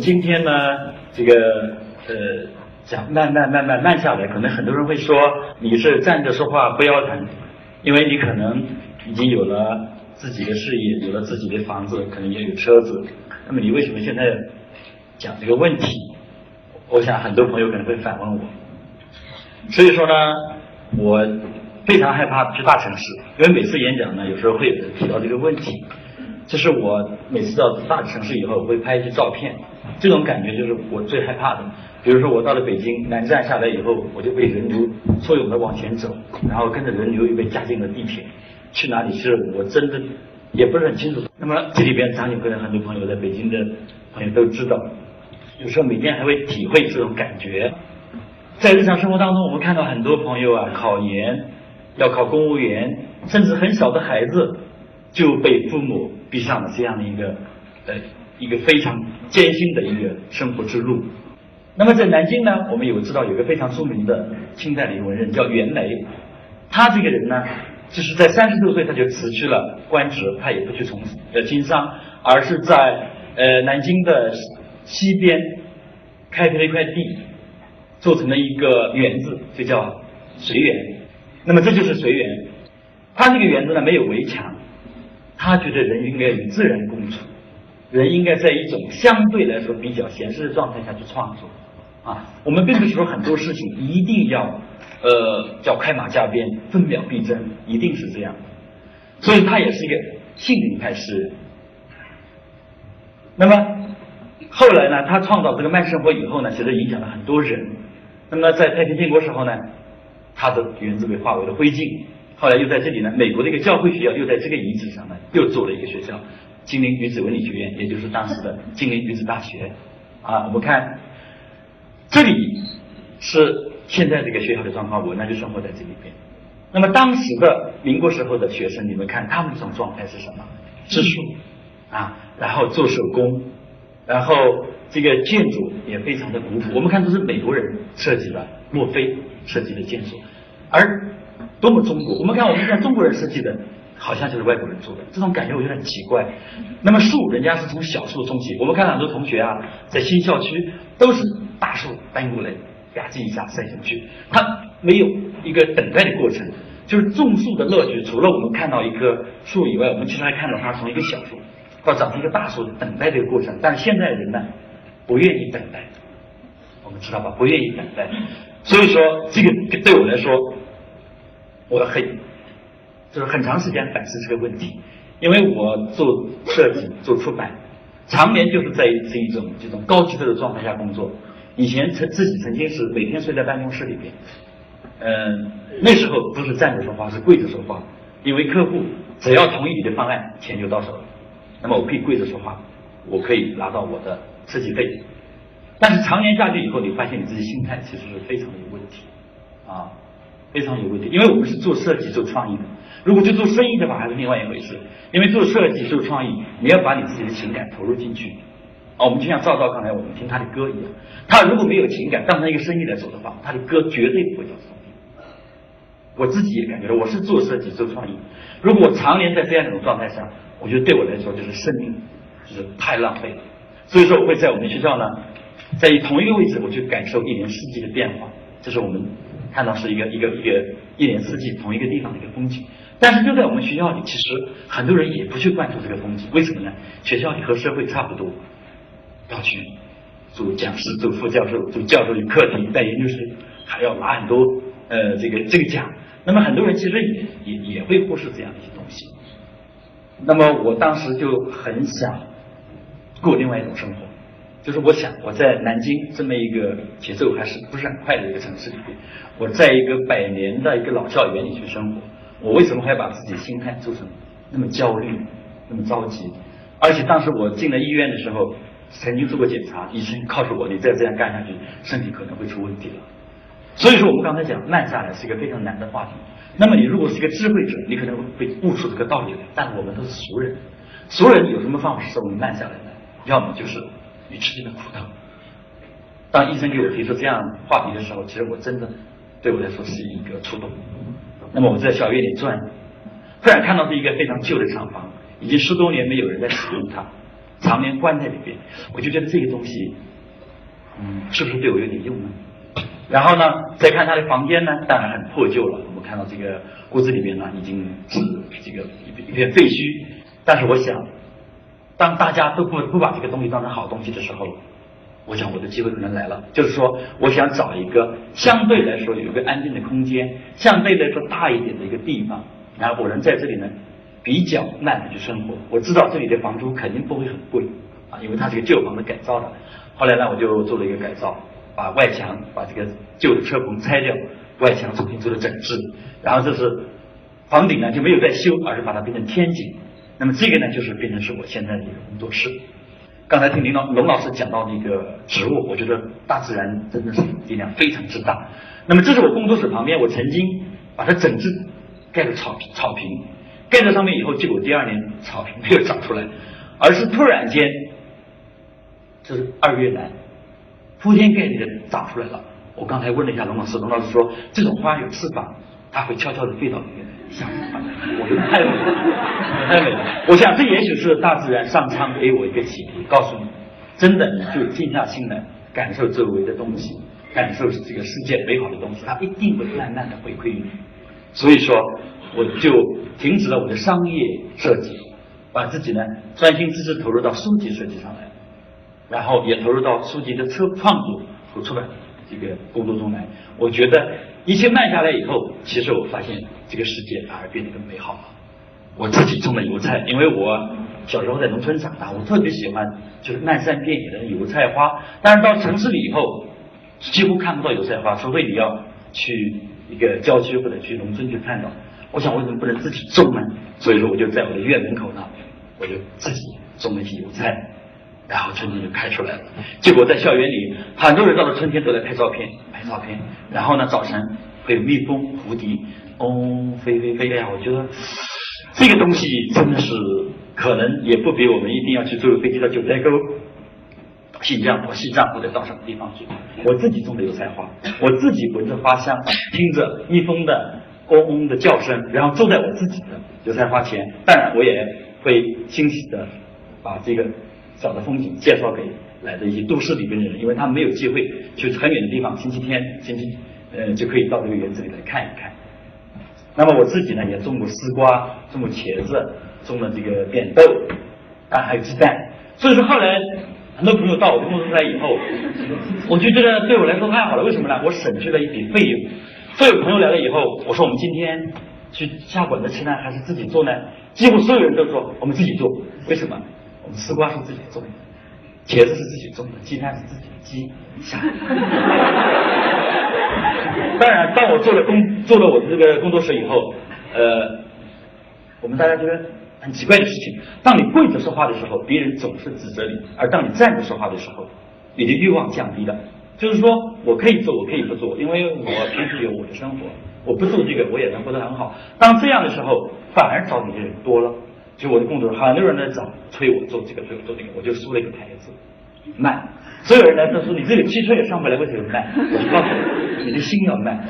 今天呢，这个呃讲慢慢慢慢慢下来，可能很多人会说你是站着说话不腰疼，因为你可能已经有了自己的事业，有了自己的房子，可能也有车子。那么你为什么现在讲这个问题？我想很多朋友可能会反问我。所以说呢，我非常害怕去大城市，因为每次演讲呢，有时候会有人提到这个问题。这是我每次到大城市以后，会拍一些照片，这种感觉就是我最害怕的。比如说我到了北京南站下来以后，我就被人流簇拥的往前走，然后跟着人流又被加进了地铁，去哪里去了我真的也不是很清楚。那么这里边张景可能很多朋友在北京的朋友都知道，有时候每天还会体会这种感觉。在日常生活当中，我们看到很多朋友啊，考研要考公务员，甚至很小的孩子就被父母。逼上了这样的一个呃一个非常艰辛的一个生活之路。那么在南京呢，我们有知道有个非常著名的清代的一个文人叫袁枚，他这个人呢，就是在三十多岁他就辞去了官职，他也不去从呃经商，而是在呃南京的西边开辟了一块地，做成了一个园子，就叫随园。那么这就是随园，他这个园子呢没有围墙。他觉得人应该与自然共处，人应该在一种相对来说比较闲适的状态下去创作啊。我们并不是说很多事情一定要呃叫快马加鞭、分秒必争，一定是这样。所以他也是一个性灵派诗人。那么后来呢，他创造这个慢生活以后呢，其实影响了很多人。那么在太平天国时候呢，他的园子被化为了灰烬。后来又在这里呢，美国的一个教会学校又在这个遗址上呢，又做了一个学校——金陵女子文理学院，也就是当时的金陵女子大学。啊，我们看这里是现在这个学校的状况，我呢就生活在这里边。那么当时的民国时候的学生，你们看他们这种状态是什么？植树啊，然后做手工，然后这个建筑也非常的古朴。我们看都是美国人设计的，墨菲设计的建筑，而。多么中国！我们看，我们看中国人设计的，好像就是外国人做的，这种感觉我有点奇怪。那么树，人家是从小树种起。我们看很多同学啊，在新校区都是大树搬过来，吧唧一下塞进去，它没有一个等待的过程。就是种树的乐趣，除了我们看到一棵树以外，我们其实还看到它从一个小树到长成一个大树等待这个过程。但是现在人呢，不愿意等待，我们知道吧？不愿意等待。所以说，这个对我来说。我很，就是很长时间反思这个问题，因为我做设计、做出版，常年就是在这一种这种高级的状态下工作。以前曾自己曾经是每天睡在办公室里边，嗯，那时候不是站着说话，是跪着说话，因为客户只要同意你的方案，钱就到手了。那么我可以跪着说话，我可以拿到我的设计费。但是常年下去以后，你发现你自己心态其实是非常的有问题，啊。非常有问题，因为我们是做设计、做创意的。如果去做生意的话，还是另外一回事。因为做设计、做创意，你要把你自己的情感投入进去。啊，我们就像赵赵刚才我们听他的歌一样，他如果没有情感，当成一个生意来走的话，他的歌绝对不会叫生意。我自己也感觉到，我是做设计、做创意。如果我常年在这样一种状态下，我觉得对我来说就是生命，就是太浪费了。所以说，我会在我们学校呢，在同一个位置，我去感受一年四季的变化。这是我们。看到是一个一个一个一年四季同一个地方的一个风景，但是就在我们学校里，其实很多人也不去关注这个风景，为什么呢？学校里和社会差不多，要去做讲师、做副教授、做教授与课题、带研究生，还要拿很多呃这个这个奖。那么很多人其实也也也会忽视这样的一些东西。那么我当时就很想过另外一种生活。就是我想我在南京这么一个节奏还是不是很快的一个城市里边，我在一个百年的一个老校园里去生活，我为什么还要把自己心态做成那么焦虑、那么着急？而且当时我进了医院的时候，曾经做过检查，医生告诉我，你再这样干下去，身体可能会出问题了。所以说，我们刚才讲慢下来是一个非常难的话题。那么你如果是一个智慧者，你可能会悟出这个道理来。但我们都是俗人，俗人有什么方法使我们慢下来呢？要么就是。你吃尽了苦头。当医生给我提出这样话题的时候，其实我真的对我来说是一个触动。那么我在小院里转，突然看到是一个非常旧的厂房，已经十多年没有人在使用它。常年关在里边，我就觉得这个东西，嗯，是不是对我有点用呢？然后呢，再看他的房间呢，当然很破旧了。我们看到这个屋子里面呢，已经是这个一片废墟。但是我想，当大家都不不把这个东西当成好东西的时候，我想我的机会可能来了。就是说，我想找一个相对来说有一个安静的空间，相对来说大一点的一个地方，然后我能在这里呢比较慢的去生活。我知道这里的房租肯定不会很贵啊，因为它是个旧房子改造的。后来呢，我就做了一个改造。把外墙把这个旧的车棚拆掉，外墙重新做了整治，然后这是房顶呢就没有再修，而是把它变成天井。那么这个呢就是变成是我现在的一个工作室。刚才听林老龙老师讲到那个植物，我觉得大自然真的是力量非常之大。那么这是我工作室旁边，我曾经把它整治盖了草，草坪盖在上面以后，结果第二年草坪没有长出来，而是突然间，这是二月来。铺天盖地的长出来了。我刚才问了一下龙老师，龙老师说这种花有翅膀，它会悄悄的飞到想。我太美了，太美了。我想这也许是大自然上苍给我一个启迪，告诉你，真的你就静下心来感受周围的东西，感受这个世界美好的东西，它一定会慢慢的回馈于你。所以说，我就停止了我的商业设计，把自己呢专心致志投入到书籍设计上来。然后也投入到书籍的创创作和出版这个工作中来。我觉得一切慢下来以后，其实我发现这个世界反而变得更美好了。我自己种的油菜，因为我小时候在农村长大，我特别喜欢就是漫山遍野的油菜花。但是到城市里以后，几乎看不到油菜花，除非你要去一个郊区或者去农村去看到。我想为什么不能自己种呢？所以说我就在我的院门口呢，我就自己种了一些油菜。然后春天就开出来了，结果在校园里，很多人到了春天都来拍照片，照片。然后呢，早晨会有蜜蜂、蝴蝶，嗡嗡飞飞飞呀。我觉得这个东西真的是可能也不比我们一定要去坐飞机到九寨沟、新疆或西藏或者到什么地方去。我自己种的油菜花，我自己闻着花香，听着蜜蜂的嗡嗡的叫声，然后坐在我自己的油菜花前。当然，我也会欣喜的把这个。小的风景介绍给来的一些都市里边的人，因为他们没有机会去很远的地方，星期天、星期呃就可以到这个园子里来看一看。那么我自己呢，也种过丝瓜，种过茄子，种了这个扁豆，啊还有鸡蛋。所以说后来很多朋友到我工作室来以后，我就觉得对我来说太好了。为什么呢？我省去了一笔费用。所有朋友来了以后，我说我们今天去下馆子吃呢，还是自己做呢？几乎所有人都说我们自己做。为什么？我们丝瓜是自己种的，茄子是自己种的，鸡蛋是自己的鸡下的。当然，当我做了工做了我的这个工作室以后，呃，我们大家觉得很奇怪的事情：当你跪着说话的时候，别人总是指责你；而当你站着说话的时候，你的欲望降低了。就是说我可以做，我可以不做，因为我平时有我的生活，我不做这个我也能活得很好。当这样的时候，反而找你的人多了。就我的工作，很多人来找催我做这个，催我做这个，我就输了一个牌子，慢。所有人来都说你这个汽车也上不来，为什么慢？我就告诉你，你的心要慢。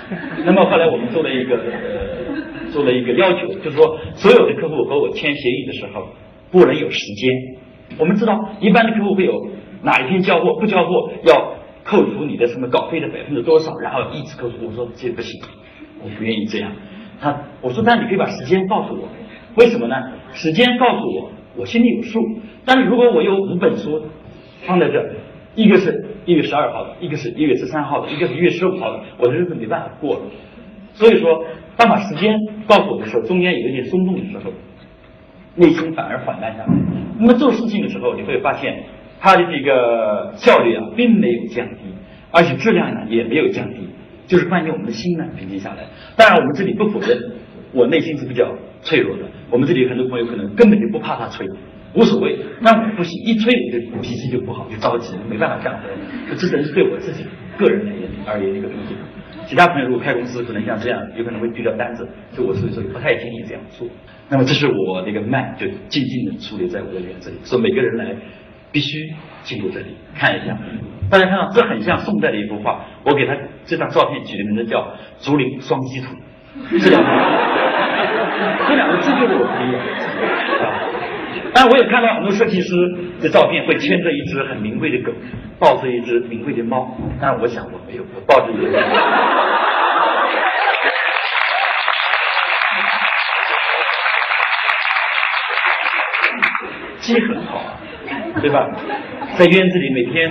那么后来我们做了一个，呃，做了一个要求，就是说所有的客户和我签协议的时候，不能有时间。我们知道一般的客户会有哪一天交货，不交货要扣除你的什么稿费的百分之多少，然后一直扣除。我说这不行，我不愿意这样。他我说那你可以把时间告诉我。为什么呢？时间告诉我，我心里有数。但是如果我有五本书放在这，一个是一月十二号的，一个是一月十三号的，一个是一月十五号的，我的日子没办法过了。所以说，当把时间告诉我的时候，中间有一点松动的时候，内心反而缓慢下来。那么做事情的时候，你会发现它的这个效率啊，并没有降低，而且质量呢也没有降低，就是关键我们的心呢平静下来。当然，我们这里不否认，我内心是比较脆弱的。我们这里很多朋友可能根本就不怕他吹，无所谓。那我不行，一吹我就脾气就不好，就着急，没办法干活。这只能是对我自己个人而言而言一个东西。其他朋友如果开公司，可能像这样，有可能会丢掉单子。就我所以说不太建议这样做。那么这是我那个慢，就静静的矗立在我的园子里。说每个人来必须经过这里看一下。大家看到这很像宋代的一幅画。我给他这张照片取的名字叫《竹林双栖图》。这两个，这两个字就是我可以啊。但我也看到很多设计师的照片会牵着一只很名贵的狗，抱着一只名贵的猫。但我想我没有，我抱着一只。鸡很好，对吧？在院子里每天，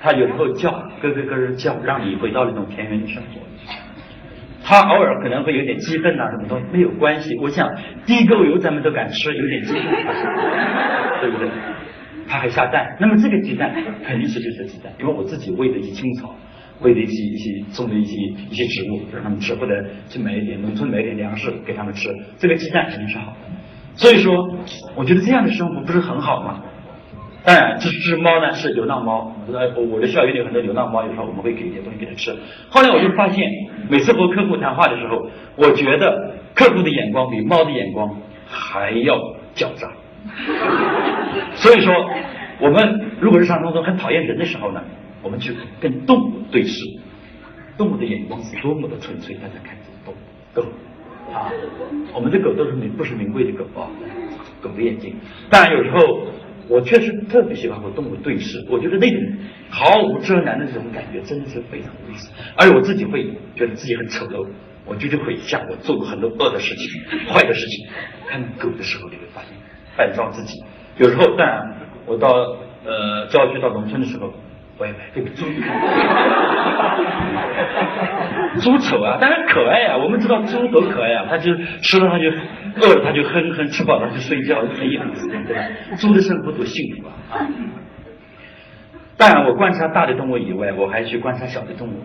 它有时候叫，咯咯咯叫，让你回到那种田园生活。他偶尔可能会有点激愤呐，什么东西没有关系。我想地沟油咱们都敢吃，有点激愤，对不对？他还下蛋，那么这个鸡蛋肯定是绿色鸡蛋，因为我自己喂的一些青草，喂的一些一些种的一些一些植物让他们吃，或者去买一点农村买一点粮食给他们吃，这个鸡蛋肯定是好的。所以说，我觉得这样的生活不是很好吗？当然，这只猫呢是流浪猫。我我的校园里有很多流浪猫，有时候我们会给一点东西给它吃。后来我就发现，每次和客户谈话的时候，我觉得客户的眼光比猫的眼光还要狡诈。所以说，我们如果日常当中很讨厌人的时候呢，我们去跟动物对视，动物的眼光是多么的纯粹，大家看这动物狗啊，我们的狗都是名不是名贵的狗啊，狗的眼睛。当然有时候。我确实特别喜欢和动物对视，我觉得那种毫无遮拦的这种感觉真的是非常有意思。而且我自己会觉得自己很丑陋，我绝对会想我做过很多恶的事情、坏的事情。看狗的时候，你会发现扮装自己。有时候，当我到呃郊区、到农村的时候。我也买这个猪，猪丑啊，当然可爱啊。我们知道猪多可爱啊，它就吃了它就饿了它就哼哼，吃饱了就睡觉，很有意思，对吧？猪的生活多幸福啊！啊！当然，我观察大的动物以外，我还去观察小的动物。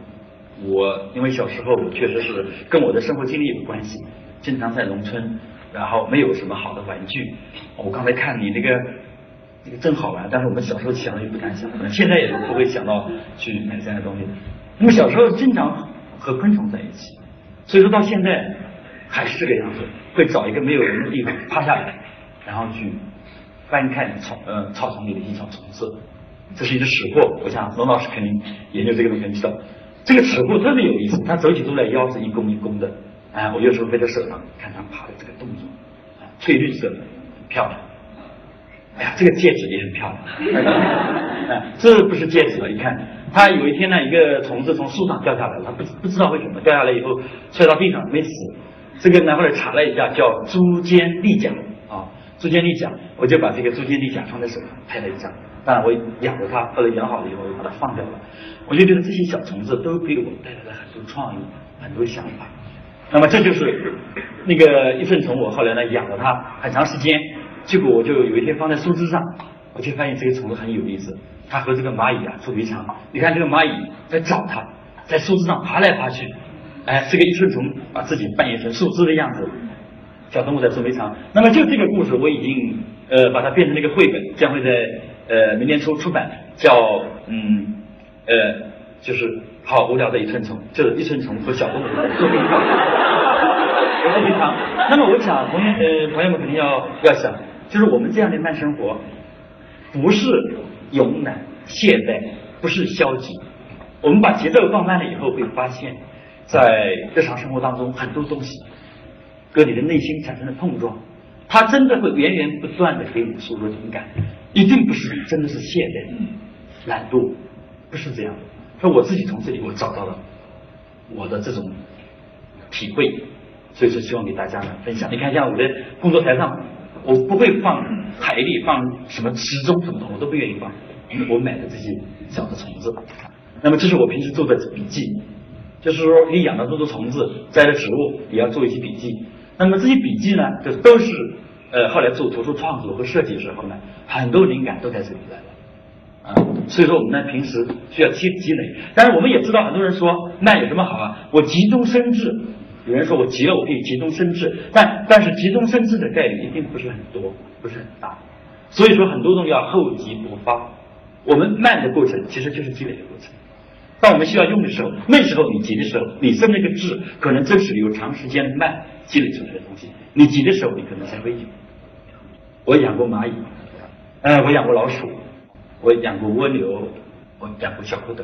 我因为小时候确实是跟我的生活经历有关系，经常在农村，然后没有什么好的玩具。我刚才看你那个。这个真好玩，但是我们小时候想也不敢想，现在也不会想到去买这样的东西。我们小时候经常和昆虫在一起，所以说到现在还是这个样子，会找一个没有人的地方趴下来，然后去翻看草呃草丛里的一些小虫子。这是一只齿货，我想龙老师肯定研究这个东西知道，这个齿货特别有意思，它走起路来腰是一弓一弓的，哎，我有时候背在手上看它爬的这个动作，翠绿色的，很漂亮。哎呀，这个戒指也很漂亮。哎，这不是戒指了，你看，它有一天呢，一个虫子从树上掉下来了，不不知道为什么掉下来以后摔到地上没死。这个呢后来查了一下，叫珠尖利甲啊，珠尖利甲，我就把这个珠尖利甲放在手上拍了一张。当然我养着它，后来养好了以后我就把它放掉了。我就觉得这些小虫子都给我带来了很多创意，很多想法。那么这就是那个一份虫，我后来呢养了它很长时间。结果我就有一天放在树枝上，我就发现这个虫子很有意思，它和这个蚂蚁啊捉迷藏。你看这个蚂蚁在找它，在树枝上爬来爬去，哎，这个一寸虫把自己扮演成树枝的样子，小动物在捉迷藏。那么就这个故事，我已经呃把它变成了一个绘本，将会在呃明年初出版，叫嗯呃就是好无聊的一寸虫，就是一寸虫和小动物在捉迷藏，捉迷藏。那么我想同学呃朋友们肯定要要想。就是我们这样的慢生活，不是慵懒懈怠，不是消极。我们把节奏放慢了以后，会发现，在日常生活当中，很多东西跟你的内心产生了碰撞，它真的会源源不断的给你输入灵感，一定不是真的是懈怠、懒惰，不是这样的。说我自己从这里我找到了我的这种体会，所以说希望给大家呢分享。你看，像我的工作台上。我不会放海里放什么时钟什么的，我都不愿意放。我买的这些小的虫子，那么这是我平时做的笔记，就是说你养了这么多虫子，栽了植物，也要做一些笔记。那么这些笔记呢，就都是呃后来做图书创作和设计的时候呢，很多灵感都在这里来了啊。所以说我们呢平时需要积积累，但是我们也知道很多人说那有什么好啊？我急中生智。有人说我急了，我可以急中生智，但但是急中生智的概率一定不是很多，不是很大。所以说很多东西要厚积薄发。我们慢的过程其实就是积累的过程。当我们需要用的时候，那时候你急的时候，你生那个智，可能正是由长时间慢积累出来的东西。你急的时候，你可能才会有。我养过蚂蚁，呃，我养过老鼠，我养过蜗牛，我养过小蝌蚪。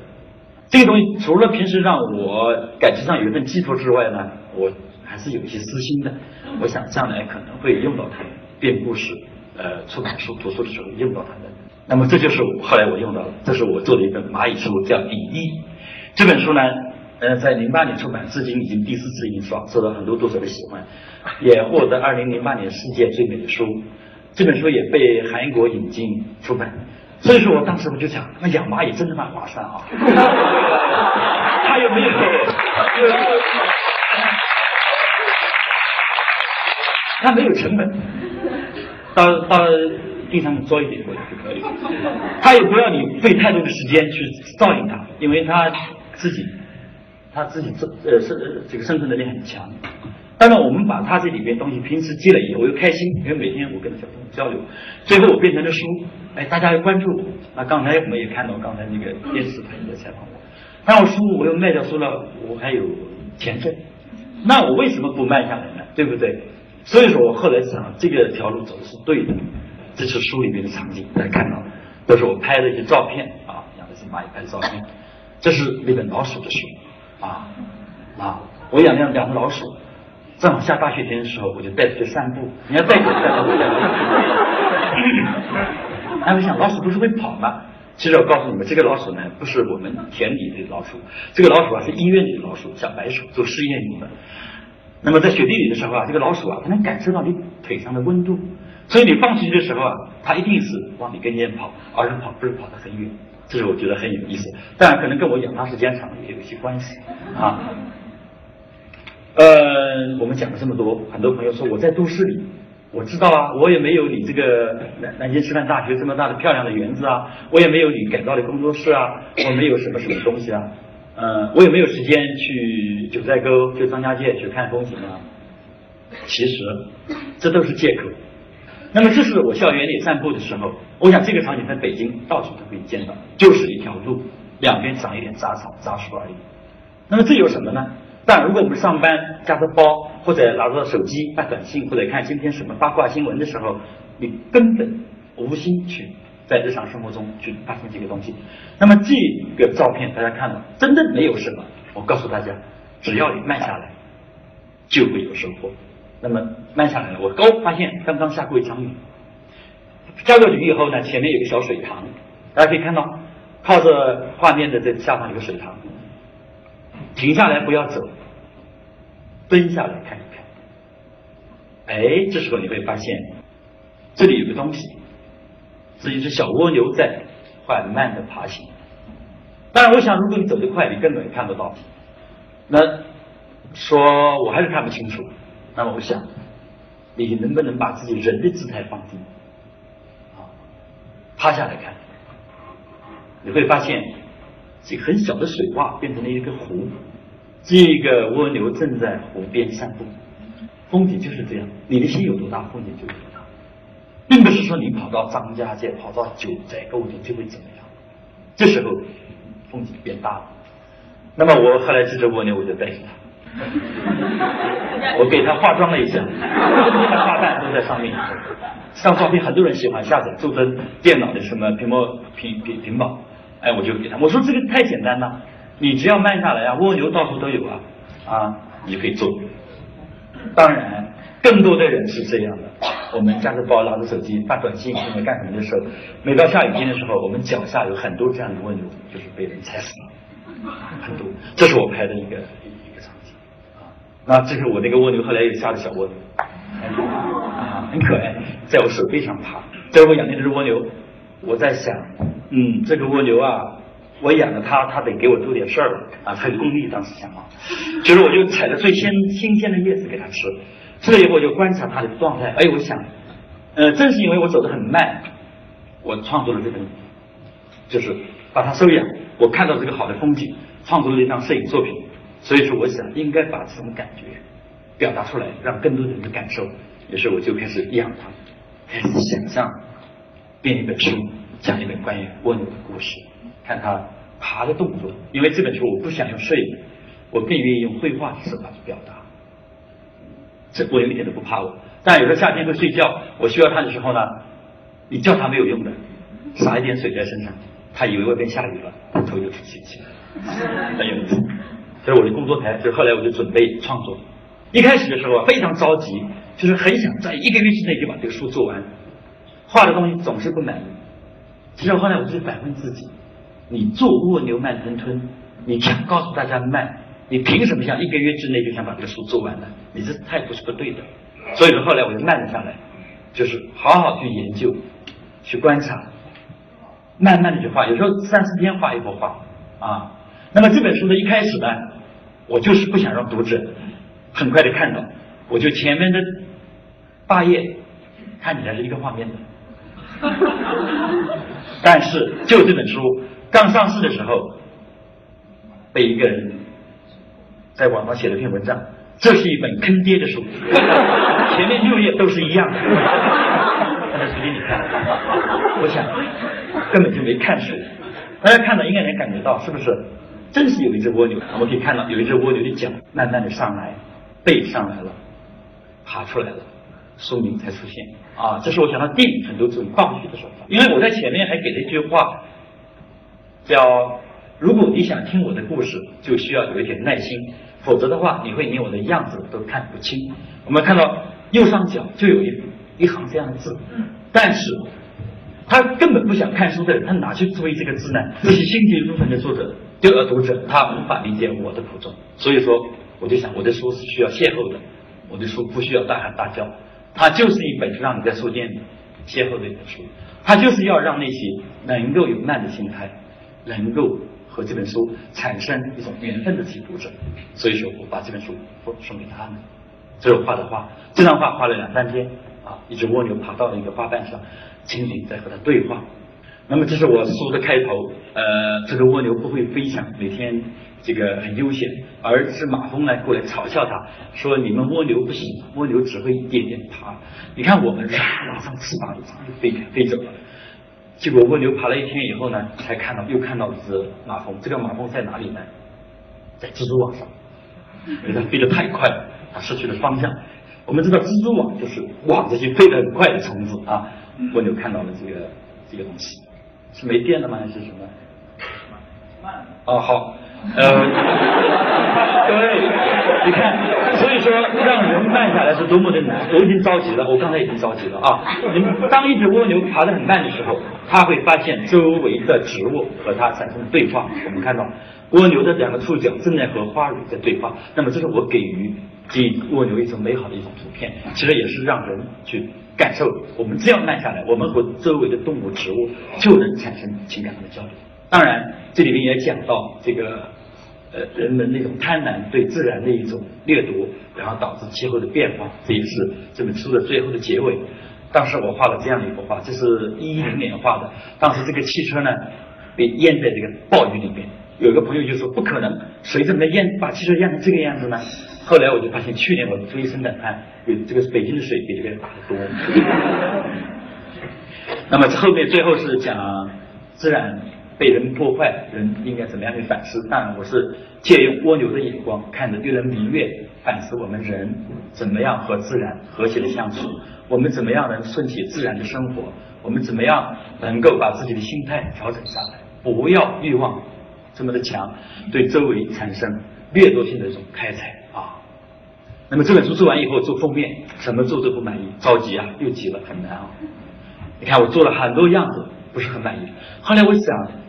这个东西除了平时让我感情上有一份寄托之外呢，我还是有一些私心的。我想将来可能会用到它，编故事，呃出版书、读书的时候用到它的。那么这就是后来我用到了，这是我做的一本蚂蚁书，叫《第一》这本书呢，呃，在零八年出版，至今已经第四次印刷，受到很多读者的喜欢，也获得二零零八年世界最美的书。这本书也被韩国引进出版，所以说我当时我就想，那养蚂蚁真的蛮划算啊！它又没有？它没有成本，到到地上捉一点过来就可以。它也不要你费太多的时间去照应它，因为它自己，它自己这呃生这个生存能力很强。当然，我们把它这里边东西平时积累以后，我又开心，因为每天我跟小朋友交流，最后我变成了书，哎，大家要关注。那刚才我们也看到，刚才那个电视台也在采访我，那我书我又卖掉书了，我还有钱挣，那我为什么不卖下来呢？对不对？所以说我后来想，这个条路走的是对的。这是书里面的场景，大家看到，都是我拍的一些照片啊，养的是蚂蚁拍的照片。这是那本老鼠的书啊啊，我养两两只老鼠。正好下大雪天的时候，我就带出去散步。你要带狗散步，哎，我想老鼠不是会跑吗？其实我告诉你们，这个老鼠呢，不是我们田里的老鼠，这个老鼠啊是医院里的老鼠，小白鼠做试验用的。那么在雪地里的时候啊，这个老鼠啊，它能感受到你腿上的温度，所以你放出去的时候啊，它一定是往你跟前跑，而是跑不是跑得很远。这是我觉得很有意思，当然可能跟我养它时间长也有一些关系啊。呃，我们讲了这么多，很多朋友说我在都市里，我知道啊，我也没有你这个南南京师范大学这么大的漂亮的园子啊，我也没有你改造的工作室啊，我没有什么什么东西啊，呃，我也没有时间去九寨沟、去张家界去看风景啊。其实这都是借口。那么这是我校园里散步的时候，我想这个场景在北京到处都可以见到，就是一条路，两边长一点杂草杂树而已。那么这有什么呢？但如果我们上班夹着包，或者拿着手机发短信，或者看今天什么八卦新闻的时候，你根本无心去在日常生活中去发现这个东西。那么这个照片大家看了，真的没有什么。我告诉大家，只要你慢下来，就会有收获。那么慢下来了，我刚发现刚刚下过一场雨，下过雨以后呢，前面有个小水塘，大家可以看到，靠着画面的这下方有个水塘。停下来，不要走，蹲下来看一看。哎，这时候你会发现，这里有个东西，是一只小蜗牛在缓慢的爬行。当然，我想，如果你走得快，你根本看不到。那说我还是看不清楚。那么我想，你能不能把自己人的姿态放低，啊，趴下来看，你会发现。这很小的水洼变成了一个湖，这个蜗牛正在湖边散步，风景就是这样。你的心有多大，风景就有多大，并不是说你跑到张家界、跑到九寨沟你就会怎么样。这时候风景变大了。那么我后来这只蜗牛我就带着它，我给它化妆了一下，花瓣都在上面。上照片很多人喜欢下载，做成电脑的什么屏幕屏屏屏保。哎，我就给他，我说这个太简单了，你只要慢下来啊，蜗牛到处都有啊，啊，你可以做。当然，更多的人是这样的，我们夹着包拿着手机发短信或者干什么的时候，每到下雨天的时候，我们脚下有很多这样的蜗牛，就是被人踩死了，很多。这是我拍的一个一个场景啊，那这是我那个蜗牛后来又下了小蜗牛，很可爱，在我手背上爬。在我养的这只蜗牛，我在想。嗯，这个蜗牛啊，我养了它，它得给我做点事儿啊，很功利。当时想啊，就是我就采了最新新鲜的叶子给它吃，吃了以后我就观察它的状态。哎，我想，呃，正是因为我走得很慢，我创作了这本，就是把它收养。我看到这个好的风景，创作了一张摄影作品。所以说，我想应该把这种感觉表达出来，让更多的人感受。于是我就开始养它，开始想象编一本书。讲一本关于蜗牛的故事，看它爬的动作。因为这本书我不想用摄影，我更愿意用绘画的手法去表达。这蜗牛一点都不怕我，但有时候夏天会睡觉，我需要它的时候呢，你叫它没有用的，洒一点水在身上，它以为外边下雨了，头就出去起来了，很有意思。这是我的工作台，所以后来我就准备创作。一开始的时候非常着急，就是很想在一个月之内就把这个书做完。画的东西总是不满意。其实后来我就反问自己：你做蜗牛慢吞吞，你想告诉大家慢，你凭什么想一个月之内就想把这个书做完呢？你这态度是不对的。所以说后来我就慢了下来，就是好好去研究，去观察，慢慢的去画。有时候三四天画一幅画啊。那么这本书的一开始呢，我就是不想让读者很快的看到，我就前面的八页看起来是一个画面的。但是，就这本书刚上市的时候，被一个人在网上写了篇文章，这是一本坑爹的书，前面六页都是一样的。他在书给你看，我想根本就没看书。大家看到应该能感觉到，是不是？真是有一只蜗牛，我们可以看到有一只蜗牛的脚慢慢的上来，背上来了，爬出来了。书名才出现啊！这是我想到电影很多这种放叙的手法，因为我在前面还给了一句话，叫“如果你想听我的故事，就需要有一点耐心，否则的话，你会连我的样子都看不清。”我们看到右上角就有一一行这样的字，但是他根本不想看书的人，他哪去注意这个字呢？这些心急如焚的作者，第二读者，他无法理解我的苦衷，所以说，我就想我的书是需要邂逅的，我的书不需要大喊大叫。它就是一本让你在书店里邂逅的一本书，它就是要让那些能够有慢的心态，能够和这本书产生一种缘分的这些读者。所以说我把这本书送送给他们。这是我画的画，这张画画了两三天啊，一只蜗牛爬到了一个花瓣上，蜻蜓在和它对话。那么这是我书的开头，呃，这个蜗牛不会飞翔，每天。这个很悠闲，而是马蜂呢过来嘲笑他，说你们蜗牛不行，蜗牛只会一点点爬。你看我们拉上翅膀就飞开飞走了。结果蜗牛爬了一天以后呢，才看到又看到一只马蜂。这个马蜂在哪里呢？在蜘蛛网上，因为它飞得太快了，它失去了方向。我们知道蜘蛛网就是网这些飞得很快的虫子啊。蜗牛看到了这个这个东西，是没电了吗？还是什么？慢。哦，好。呃，对，你看，所以说让人慢下来是多么的难。我已经着急了，我刚才已经着急了啊！当一只蜗牛爬得很慢的时候，它会发现周围的植物和它产生对话。我们看到蜗牛的两个触角正在和花蕊在对话。那么这是我给予给蜗牛一种美好的一种图片，其实也是让人去感受。我们只要慢下来，我们和周围的动物、植物就能产生情感上的交流。当然，这里面也讲到这个，呃，人们那种贪婪对自然的一种掠夺，然后导致气候的变化，这也是这本书的最后的结尾。当时我画了这样的一幅画，这是一零年画的。当时这个汽车呢，被淹在这个暴雨里面。有一个朋友就说：“不可能，水怎么淹把汽车淹成这个样子呢？”后来我就发现，去年我注意生产看，有这个北京的水比这个大得多。那么后面最后是讲自然。被人破坏，人应该怎么样去反思？当然，我是借用蜗牛的眼光，看着对人明月，反思我们人怎么样和自然和谐的相处，我们怎么样能顺其自然的生活，我们怎么样能够把自己的心态调整下来，不要欲望这么的强，对周围产生掠夺性的这种开采啊。那么这本书做完以后做封面，怎么做都不满意，着急啊，又急了，很难啊。你看我做了很多样子，不是很满意。后来我想。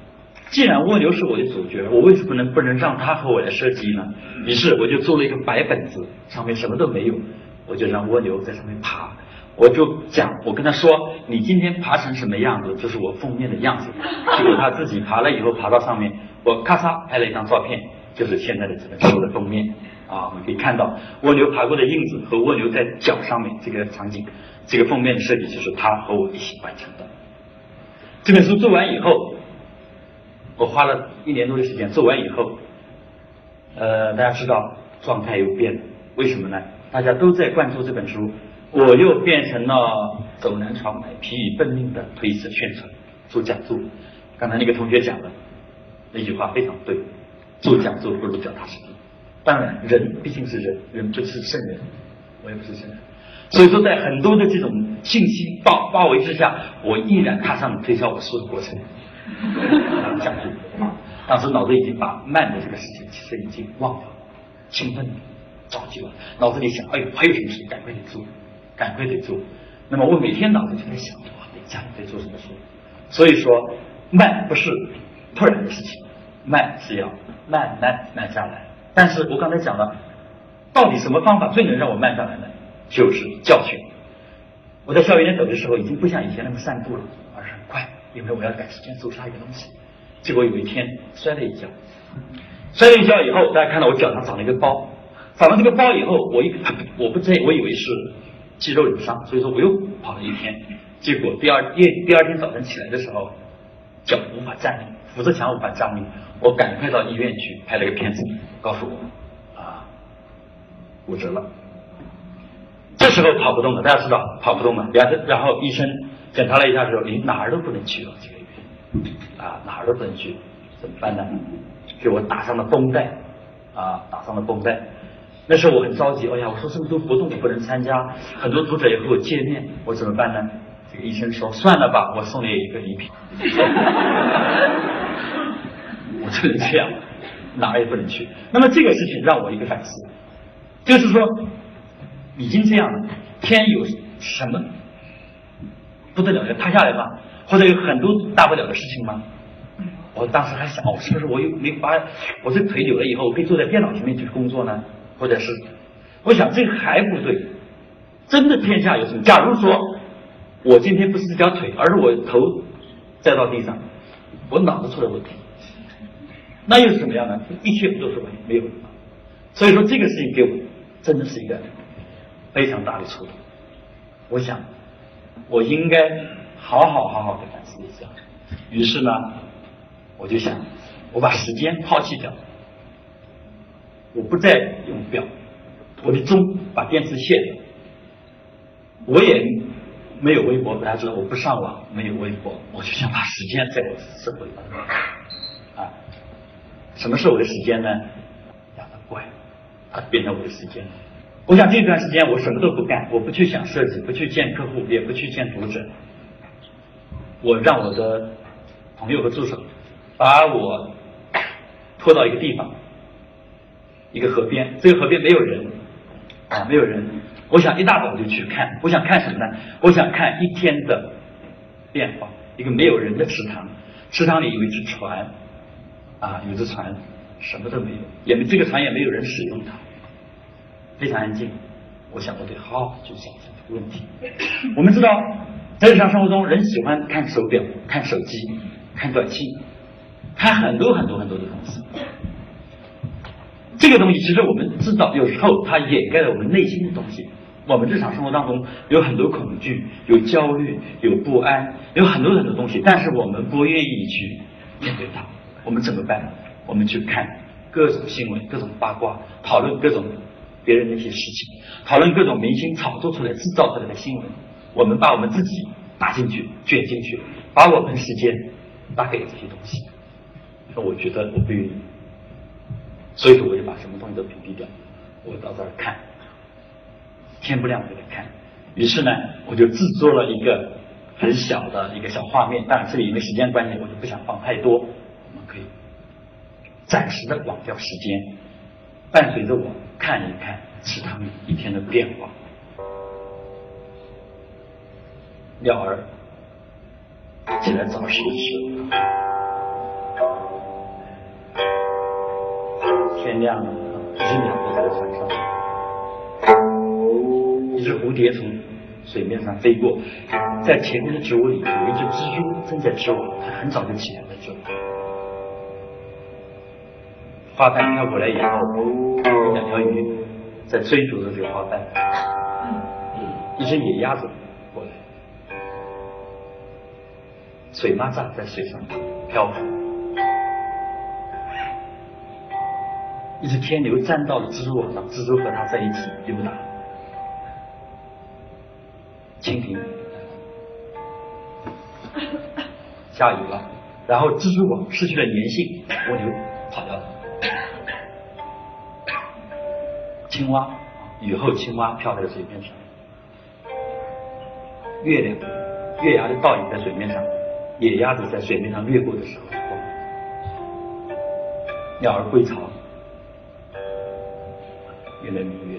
既然蜗牛是我的主角，我为什么能不能让它和我来设计呢？于是我就做了一个白本子，上面什么都没有，我就让蜗牛在上面爬。我就讲，我跟他说，你今天爬成什么样子，就是我封面的样子。结果他自己爬了以后，爬到上面，我咔嚓拍了一张照片，就是现在的这本书的封面。啊，我们可以看到蜗牛爬过的印子和蜗牛在脚上面这个场景，这个封面的设计就是他和我一起完成的。这本书做完以后。我花了一年多的时间做完以后，呃，大家知道状态又变了，为什么呢？大家都在关注这本书，我又变成了走南闯北、疲于奔命的推测宣传、做讲座。刚才那个同学讲的那句话非常对，做讲座不如脚踏实地。当然，人毕竟是人，人不是圣人，我也不是圣人，所以说在很多的这种信息包包围之下，我依然踏上了推销我书的过程。讲述，当时脑子已经把慢的这个事情其实已经忘掉了，兴奋着急了，脑子里想，哎呦，还有什么事情，赶快得做，赶快得做。那么我每天脑子就在想，哇，得加所以说，慢不是突然的事情，慢是要慢慢慢下来。但是我刚才讲了，到底什么方法最能让我慢下来呢？就是教训。我在校园里走的时候，已经不像以前那么散步了，而是，因为我要赶时间搜查一个东西。结果有一天摔了一跤，摔了一跤以后，大家看到我脚上长了一个包，长了这个包以后，我一我不知我以为是肌肉扭伤，所以说我又跑了一天。结果第二第第二天早晨起来的时候，脚无法站立，扶着墙无法站立，我赶快到医院去拍了个片子，告诉我啊骨折了。这时候跑不动了，大家知道跑不动了，然后然后医生检查了一下之后，你哪儿都不能去了，这个月啊哪儿都不能去，怎么办呢？给我打上了绷带啊，打上了绷带。那时候我很着急，哎呀，我说这么多活动我不能参加，很多读者也和我见面，我怎么办呢？这个医生说算了吧，我送你一个礼品。我只能这样，哪儿也不能去。那么这个事情让我一个反思，就是说。已经这样了，天有什么不得了要塌下来吗？或者有很多大不了的事情吗？我当时还想，哦，是不是我又没把我这腿扭了以后，我可以坐在电脑前面去工作呢？或者是，我想这还不对。真的天下有什么？假如说我今天不是这条腿，而是我头栽到地上，我脑子出了问题，那又是什么样呢？一切不都是没没有？所以说这个事情给我真的是一个。非常大的触动，我想我应该好好好好的反思一下。于是呢，我就想，我把时间抛弃掉，我不再用表，我的钟把电池卸掉，我也没有微博，大家知道我不上网，没有微博，我就想把时间在我生活里啊，什么是我的时间呢？养的怪，它变成我的时间了。我想这段时间我什么都不干，我不去想设计，不去见客户，也不去见读者。我让我的朋友和助手把我拖到一个地方，一个河边。这个河边没有人啊，没有人。我想一大早就去看，我想看什么呢？我想看一天的变化。一个没有人的池塘，池塘里有一只船啊，有只船，什么都没有，也没这个船也没有人使用它。非常安静，我想我得好好去想想这个问题。我们知道，在日常生活中，人喜欢看手表、看手机、看短信，看很多很多很多的东西。这个东西其实我们知道，有时候它掩盖了我们内心的东西。我们日常生活当中有很多恐惧、有焦虑、有不安，有很多很多东西，但是我们不愿意去面对它。我们怎么办？我们去看各种新闻、各种八卦，讨论各种。别人的一些事情，讨论各种明星炒作出来、制造出来的新闻，我们把我们自己打进去、卷进去，把我们时间打给这些东西。那我觉得我不愿意，所以说我就把什么东西都屏蔽掉。我到这儿看，天不亮我就看。于是呢，我就制作了一个很小的一个小画面。当然，这里因为时间关系，我就不想放太多。我们可以暂时的忘掉时间，伴随着我。看一看是他们一天的变化，鸟儿起来找食吃，天亮了，一只鸟在这个船上，一只蝴蝶从水面上飞过，在前面的植物里有一只蜘蛛正在织网，它很早就起来了织网。花瓣飘过来以后，有两条鱼在追逐着这个花瓣，一只野鸭子过来，水蚂蚱在水上漂浮，一只天牛站到了蜘蛛网上，蜘蛛和它在一起溜达，蜻蜓。下雨了，然后蜘蛛网失去了粘性，蜗牛跑掉了。青蛙，雨后青蛙漂在水面上。月亮，月牙的倒影在水面上，野鸭子在水面上掠过的时候，鸟儿归巢，越来明月。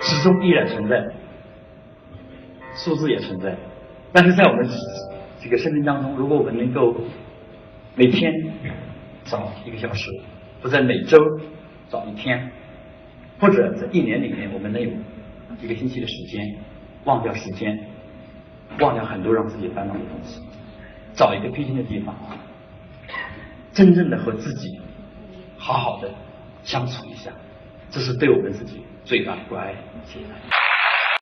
始终依然存在，数字也存在，但是在我们这个生命当中，如果我们能够每天早一个小时，或者每周早一天，或者在一年里面，我们能有一个星期的时间忘掉时间，忘掉很多让自己烦恼的东西，找一个僻静的地方，真正的和自己好好的相处一下，这是对我们自己最大的关爱。谢谢大家。